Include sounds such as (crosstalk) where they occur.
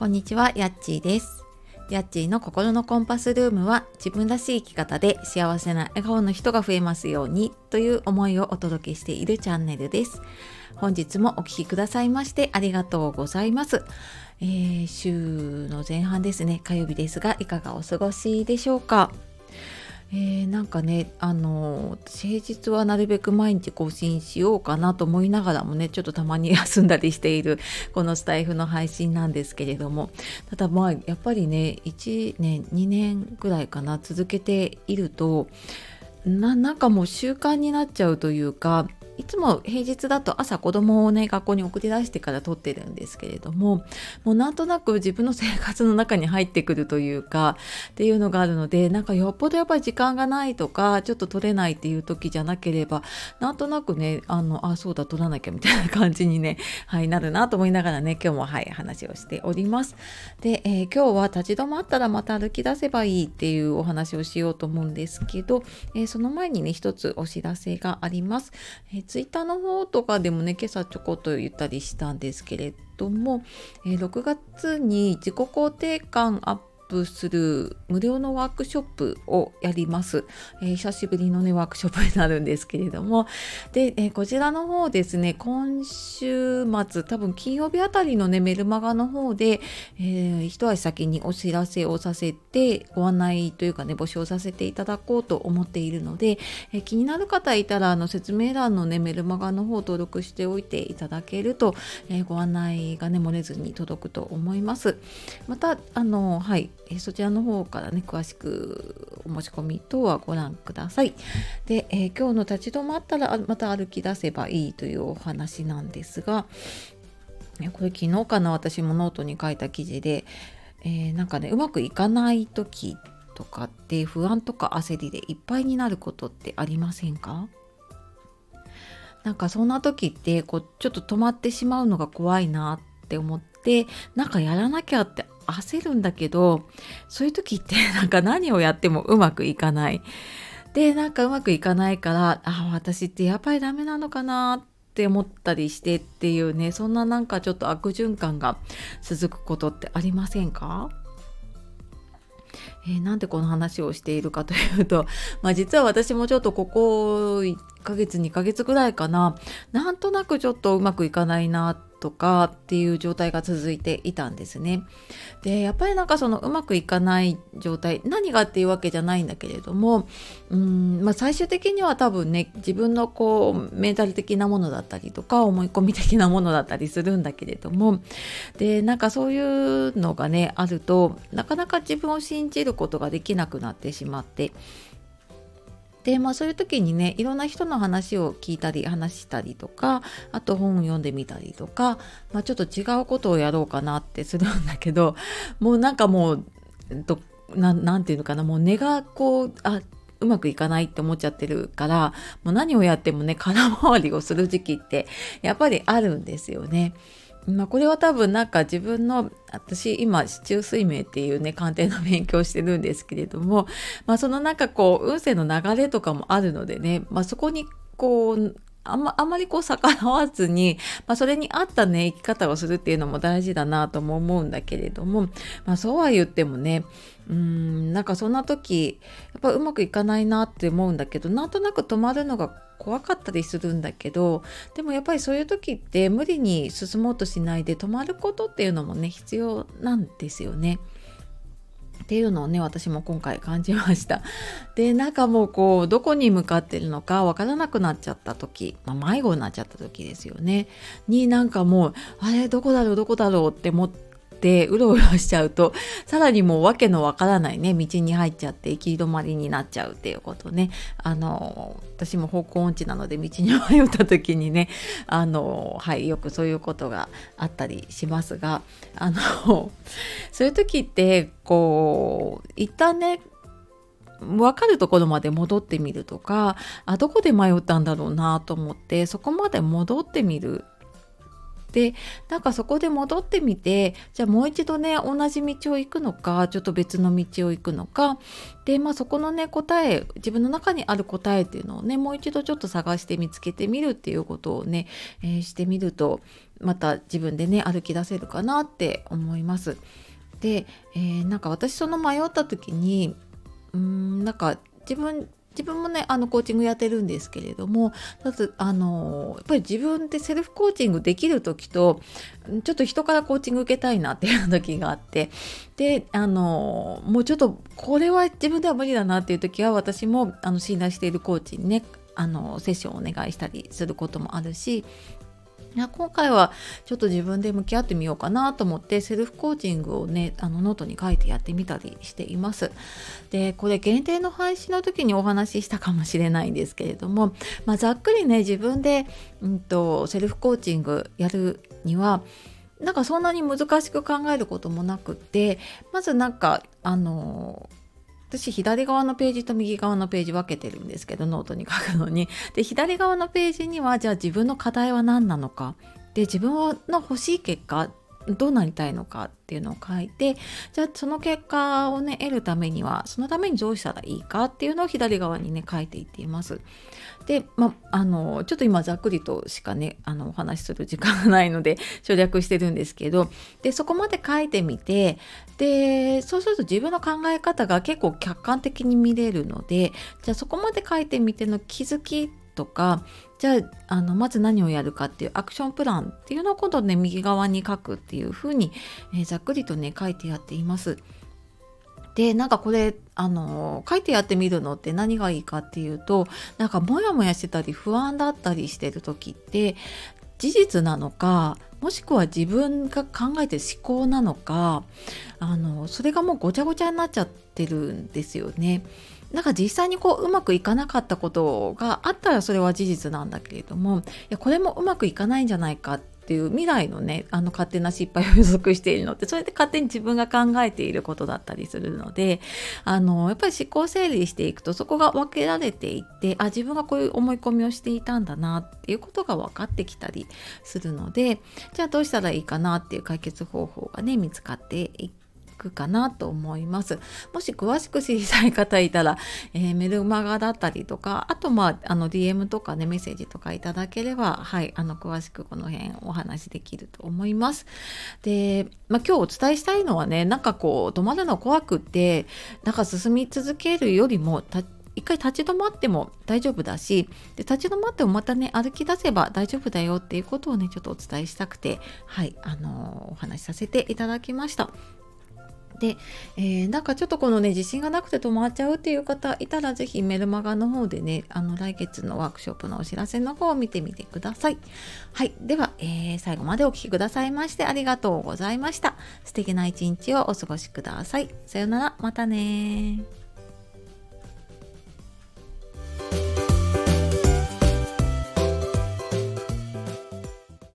こんにちは、やっちーです。やっちーの心のコンパスルームは自分らしい生き方で幸せな笑顔の人が増えますようにという思いをお届けしているチャンネルです。本日もお聴きくださいましてありがとうございます。えー、週の前半ですね、火曜日ですがいかがお過ごしでしょうか？えー、なんかねあの平日はなるべく毎日更新しようかなと思いながらもねちょっとたまに休んだりしている (laughs) このスタイフの配信なんですけれども。ただまあやっぱりね1年2年ぐらいかな続けているとなんかもう習慣になっちゃうというかいつも平日だと朝子供をね学校に送り出してから撮ってるんですけれどももうなんとなく自分の生活の中に入ってくるというかっていうのがあるのでなんかよっぽどやっぱり時間がないとかちょっと撮れないっていう時じゃなければなんとなくねあのあそうだ撮らなきゃみたいな感じにね、(laughs) はい、なるなと思いながらね今日もはい話をしております。で、えー、今日は立ち止まったらまた歩き出せばいいっていうお話をしようと思うんですけど、えー、その前にね一つお知らせがあります。えーツイッターの方とかでもね今朝ちょこっと言ったりしたんですけれども、えー、6月に自己肯定感アッププする無料のワークショップをやります。えー、久しぶりのね、ワークショップになるんですけれども、で、えー、こちらの方ですね、今週末、多分金曜日あたりのね、メルマガの方で、えー、一足先にお知らせをさせて、ご案内というかね、募集させていただこうと思っているので、えー、気になる方いたら、あの、説明欄のね、メルマガの方を登録しておいていただけると、え、ご案内がね、漏れずに届くと思います。また、あの、はい、えそちらの方からね詳しくお申し込み等はご覧ください。で、えー、今日の立ち止まったらまた歩き出せばいいというお話なんですがこれ昨日かな私もノートに書いた記事で、えー、なんかねうまくいかない時とかって不安とか焦りでいっぱいになることってありませんか？なんかそんな時ってこうちょっと止まってしまうのが怖いなって思ってなんかやらなきゃって焦るんだけどそういう時ってなんか何をやってもうまくいかない。でなんかうまくいかないからあ私ってやっぱりダメなのかなって思ったりしてっていうねそんななんかちょっと悪循環が続くことってありませんか？えー、なんでこの話をしているかというと、(laughs) まあ、実は私もちょっとここ1ヶ月2ヶ月ぐらいかななんとなくちょっとうまくいかないなとかっていう状態が続いていたんですね。でやっぱりなんかそのうまくいかない状態何がっていうわけじゃないんだけれどもうん、まあ、最終的には多分ね自分のこうメンタル的なものだったりとか思い込み的なものだったりするんだけれどもでなんかそういうのがねあるとなかなか自分を信じることができなくなってしまってでまあそういう時にねいろんな人の話を聞いたり話したりとかあと本を読んでみたりとか、まあ、ちょっと違うことをやろうかなってするんだけど (laughs) もうなんかもう何て言うのかなもう根がこうあうまくいかないって思っちゃってるからもう何をやってもね空回りをする時期ってやっぱりあるんですよね。まあ、これは多分なんか自分の私今市中水明っていうね鑑定の勉強してるんですけれども、まあ、そのなんかこう運勢の流れとかもあるのでね、まあ、そこにこうあんまあんまりこう逆らわずに、まあ、それに合ったね生き方をするっていうのも大事だなとも思うんだけれども、まあ、そうは言ってもねうんなんかそんな時やっぱうまくいかないなって思うんだけどなんとなく止まるのが怖かったりするんだけどでもやっぱりそういう時って無理に進もうとしないで止まることっていうのもね必要なんですよね。っていうのをね私も今回感じました。(laughs) でなんかもうこうどこに向かってるのかわからなくなっちゃった時、まあ、迷子になっちゃった時ですよね。になんかもうあれどこだろうどこだろうって思っててうろうろしちゃうとさらにもう訳のわからないね道に入っちゃって行き止まりになっちゃうっていうことね。あの私も方向音痴なので道に迷った時にねあのはいよくそういうことがあったりしますがあのそういう時ってこう一旦ね分かるところまで戻ってみるとかあどこで迷ったんだろうなと思ってそこまで戻ってみるでなんかそこで戻ってみてじゃあもう一度ね同じ道を行くのかちょっと別の道を行くのかでまあそこのね答え自分の中にある答えっていうのをねもう一度ちょっと探して見つけてみるっていうことをね、えー、してみるとまた自分でね歩き出せるかなって思います。で、えー、なんか私その迷った時にうーんなんか自分自分もねあのコーチングやってるんですけれどもまずあのやっぱり自分でセルフコーチングできる時とちょっと人からコーチング受けたいなっていう時があってであのもうちょっとこれは自分では無理だなっていう時は私もあの信頼しているコーチにねあのセッションをお願いしたりすることもあるしいや今回はちょっと自分で向き合ってみようかなと思ってセルフコーチングをねあのノートに書いてやってみたりしています。でこれ限定の配信の時にお話ししたかもしれないんですけれども、まあ、ざっくりね自分で、うんと、セルフコーチングやるにはなんかそんなに難しく考えることもなくってまずなんかあの私左側のページと右側のページ分けてるんですけどノートに書くのに。で左側のページにはじゃあ自分の課題は何なのか。で自分の欲しい結果どうなりたいのかっていうのを書いてじゃあその結果をね得るためにはそのためにどうしたらいいかっていうのを左側にね書いていっています。で、まあのちょっと今ざっくりとしかねあのお話しする時間がないので (laughs) 省略してるんですけどでそこまで書いてみてでそうすると自分の考え方が結構客観的に見れるのでじゃあそこまで書いてみての気づきとかじゃああのまず何をやるかっていうアクションプランっていうのを今度ね右側に書くっていうふうに、えー、ざっくりとね書いてやっています。でなんかこれあの書いてやってみるのって何がいいかっていうとなんかモヤモヤしてたり不安だったりしてる時って事実なのかもしくは自分が考えてる思考なのかあのそれがもうごちゃごちゃになっちゃってるんですよね。なんか実際にこううまくいかなかったことがあったらそれは事実なんだけれどもいやこれもうまくいかないんじゃないかっていう未来のねあの勝手な失敗を予測しているのってそれで勝手に自分が考えていることだったりするのであのやっぱり思考整理していくとそこが分けられていってあ自分がこういう思い込みをしていたんだなっていうことが分かってきたりするのでじゃあどうしたらいいかなっていう解決方法がね見つかっていくかなと思います。もし詳しく知りたい方いたら、えー、メルマガだったりとか、あとまあ、あの DM とかね、メッセージとかいただければ、はい、あの詳しくこの辺お話できると思います。で、まあ今日お伝えしたいのはね、なんかこう、止まるの怖くって、なんか進み続けるよりも、一回立ち止まっても大丈夫だしで立ち止まってもまたね歩き出せば大丈夫だよっていうことをねちょっとお伝えしたくてはいあのー、お話しさせていただきましたで、えー、なんかちょっとこのね自信がなくて止まっちゃうっていう方いたら是非メルマガの方でねあの来月のワークショップのお知らせの方を見てみてください。はい。では、えー、最後までお聴きくださいましてありがとうございました。素敵な一日をお過ごしください。さようなら。またね